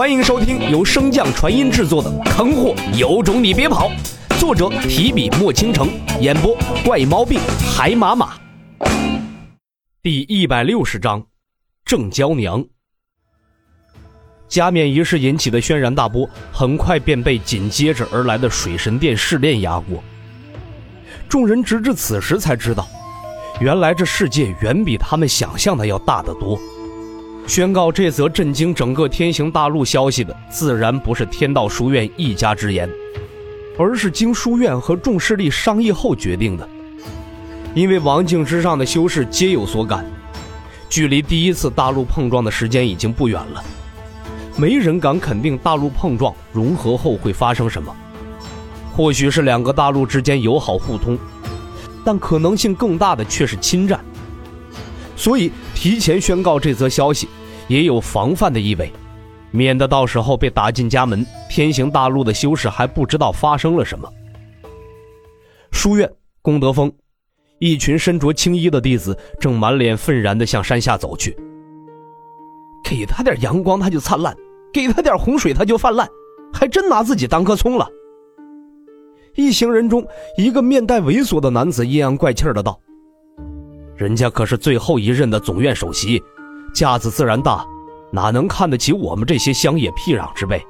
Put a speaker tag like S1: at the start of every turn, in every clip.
S1: 欢迎收听由升降传音制作的《坑货有种你别跑》，作者提笔墨倾城，演播怪毛病海马马。第一百六十章，郑娇娘。加冕仪式引起的轩然大波，很快便被紧接着而来的水神殿试炼压过。众人直至此时才知道，原来这世界远比他们想象的要大得多。宣告这则震惊整个天行大陆消息的，自然不是天道书院一家之言，而是经书院和众势力商议后决定的。因为王境之上的修士皆有所感，距离第一次大陆碰撞的时间已经不远了，没人敢肯定大陆碰撞融合后会发生什么。或许是两个大陆之间友好互通，但可能性更大的却是侵占。所以提前宣告这则消息。也有防范的意味，免得到时候被打进家门，天行大陆的修士还不知道发生了什么。书院，功德峰，一群身着青衣的弟子正满脸愤然地向山下走去。给他点阳光，他就灿烂；给他点洪水，他就泛滥，还真拿自己当棵葱了。一行人中，一个面带猥琐的男子阴阳怪气的道：“人家可是最后一任的总院首席。”架子自然大，哪能看得起我们这些乡野僻壤之辈？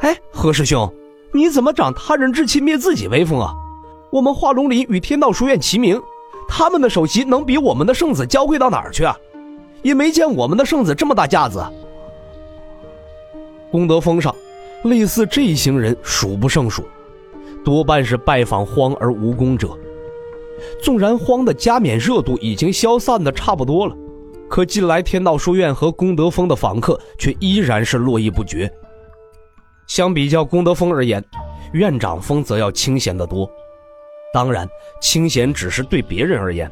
S1: 哎，何师兄，你怎么长他人志气灭自己威风啊？我们化龙林与天道书院齐名，他们的首席能比我们的圣子娇贵到哪儿去啊？也没见我们的圣子这么大架子。功德峰上，类似这一行人数不胜数，多半是拜访荒而无功者。纵然荒的加冕热度已经消散的差不多了。可近来天道书院和功德峰的访客却依然是络绎不绝。相比较功德峰而言，院长峰则要清闲得多。当然，清闲只是对别人而言，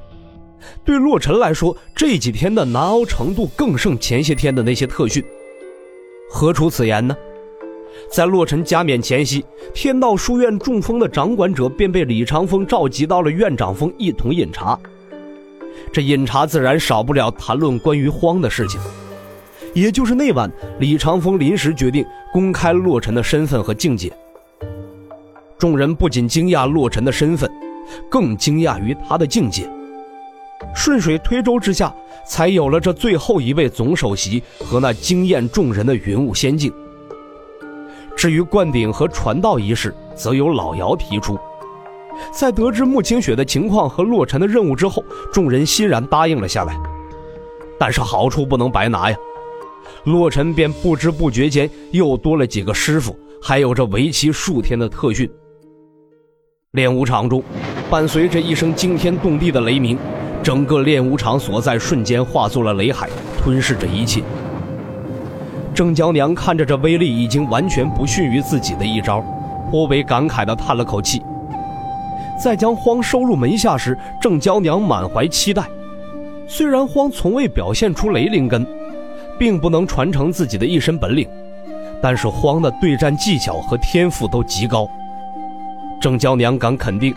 S1: 对洛尘来说，这几天的难熬程度更胜前些天的那些特训。何出此言呢？在洛尘加冕前夕，天道书院中风的掌管者便被李长风召集到了院长峰一同饮茶。这饮茶自然少不了谈论关于荒的事情，也就是那晚，李长风临时决定公开洛尘的身份和境界。众人不仅惊讶洛尘的身份，更惊讶于他的境界。顺水推舟之下，才有了这最后一位总首席和那惊艳众人的云雾仙境。至于灌顶和传道一事，则由老姚提出。在得知穆清雪的情况和洛尘的任务之后，众人欣然答应了下来。但是好处不能白拿呀，洛尘便不知不觉间又多了几个师傅，还有着为期数天的特训。练武场中，伴随着一声惊天动地的雷鸣，整个练武场所在瞬间化作了雷海，吞噬着一切。郑娇娘看着这威力已经完全不逊于自己的一招，颇为感慨地叹了口气。在将荒收入门下时，郑娇娘满怀期待。虽然荒从未表现出雷灵根，并不能传承自己的一身本领，但是荒的对战技巧和天赋都极高。郑娇娘敢肯定，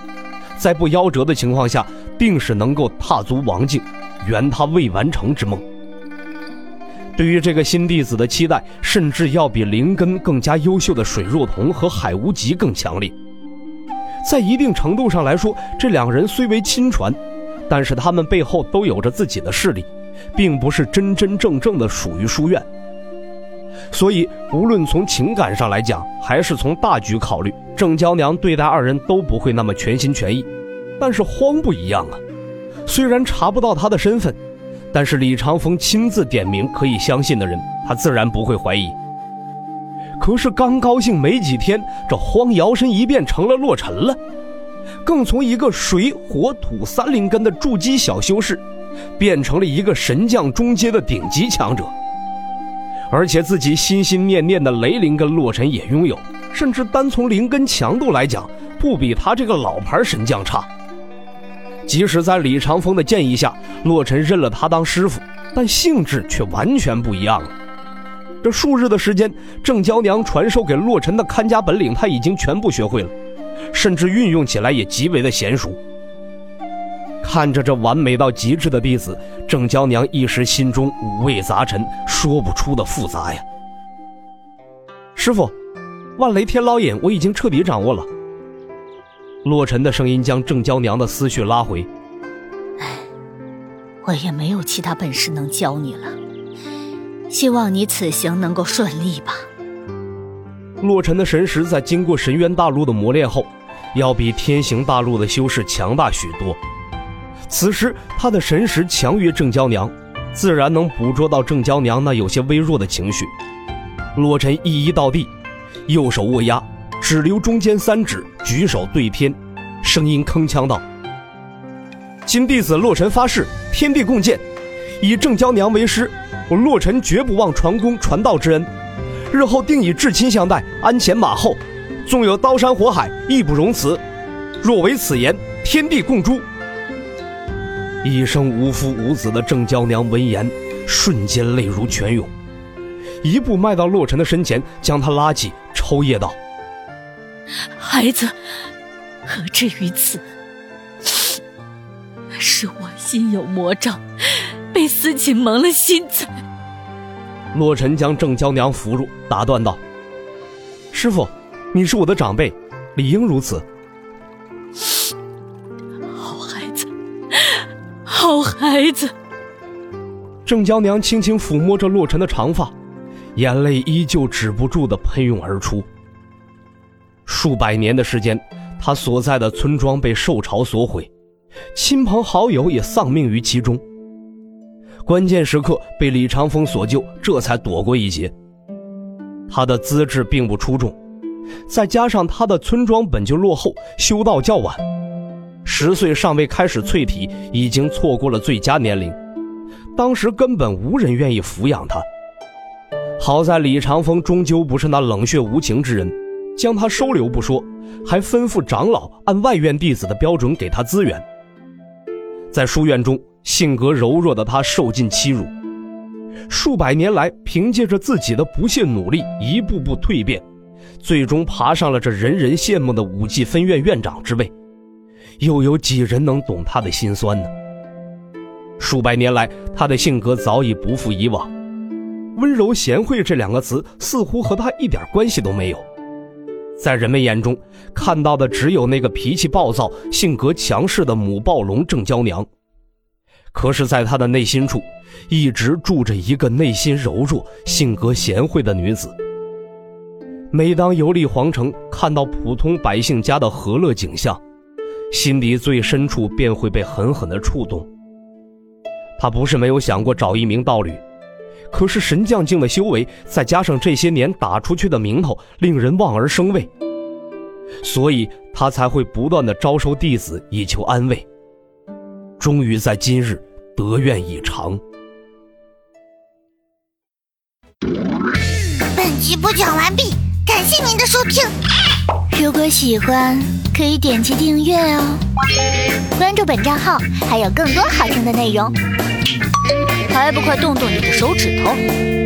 S1: 在不夭折的情况下，定是能够踏足王境，圆他未完成之梦。对于这个新弟子的期待，甚至要比灵根更加优秀的水若彤和海无极更强烈。在一定程度上来说，这两人虽为亲传，但是他们背后都有着自己的势力，并不是真真正正的属于书院。所以，无论从情感上来讲，还是从大局考虑，郑娇娘对待二人都不会那么全心全意。但是荒不一样啊，虽然查不到他的身份，但是李长风亲自点名可以相信的人，他自然不会怀疑。可是刚高兴没几天，这荒摇身一变成了洛尘了，更从一个水火土三灵根的筑基小修士，变成了一个神将中阶的顶级强者。而且自己心心念念的雷灵根，洛尘也拥有，甚至单从灵根强度来讲，不比他这个老牌神将差。即使在李长风的建议下，洛尘认了他当师傅，但性质却完全不一样了。这数日的时间，郑娇娘传授给洛尘的看家本领，他已经全部学会了，甚至运用起来也极为的娴熟。看着这完美到极致的弟子，郑娇娘一时心中五味杂陈，说不出的复杂呀。师傅，万雷天牢引我已经彻底掌握了。洛尘的声音将郑娇娘的思绪拉回。
S2: 唉，我也没有其他本事能教你了。希望你此行能够顺利吧。
S1: 洛尘的神识在经过神渊大陆的磨练后，要比天行大陆的修士强大许多。此时他的神识强于郑娇娘，自然能捕捉到郑娇娘那有些微弱的情绪。洛尘一一到地，右手握压，只留中间三指，举手对天，声音铿锵道：“今弟子洛尘发誓，天地共鉴，以郑娇娘为师，我洛尘绝不忘传功传道之恩。”日后定以至亲相待，鞍前马后，纵有刀山火海，义不容辞。若违此言，天地共诛。一生无夫无子的郑娇娘闻言，瞬间泪如泉涌，一步迈到洛尘的身前，将他拉起，抽噎道：“
S2: 孩子，何至于此？是我心有魔障，被私情蒙了心才。”
S1: 洛尘将郑娇娘扶住，打断道：“师傅，你是我的长辈，理应如此。”
S2: 好孩子，好孩子。
S1: 郑娇娘轻轻抚摸着洛尘的长发，眼泪依旧止不住的喷涌而出。数百年的时间，他所在的村庄被兽潮所毁，亲朋好友也丧命于其中。关键时刻被李长风所救，这才躲过一劫。他的资质并不出众，再加上他的村庄本就落后，修道较晚，十岁尚未开始淬体，已经错过了最佳年龄。当时根本无人愿意抚养他。好在李长风终究不是那冷血无情之人，将他收留不说，还吩咐长老按外院弟子的标准给他资源。在书院中。性格柔弱的他受尽欺辱，数百年来凭借着自己的不懈努力，一步步蜕变，最终爬上了这人人羡慕的武技分院院长之位。又有几人能懂他的心酸呢？数百年来，他的性格早已不复以往，温柔贤惠这两个词似乎和他一点关系都没有。在人们眼中，看到的只有那个脾气暴躁、性格强势的母暴龙郑娇娘。可是，在他的内心处，一直住着一个内心柔弱、性格贤惠的女子。每当游历皇城，看到普通百姓家的和乐景象，心底最深处便会被狠狠地触动。他不是没有想过找一名道侣，可是神将境的修为，再加上这些年打出去的名头，令人望而生畏，所以他才会不断的招收弟子以求安慰。终于在今日。得愿以偿。
S3: 本集播讲完毕，感谢您的收听。
S2: 如果喜欢，可以点击订阅哦，
S3: 关注本账号还有更多好听的内容。
S2: 还不快动动你的手指头！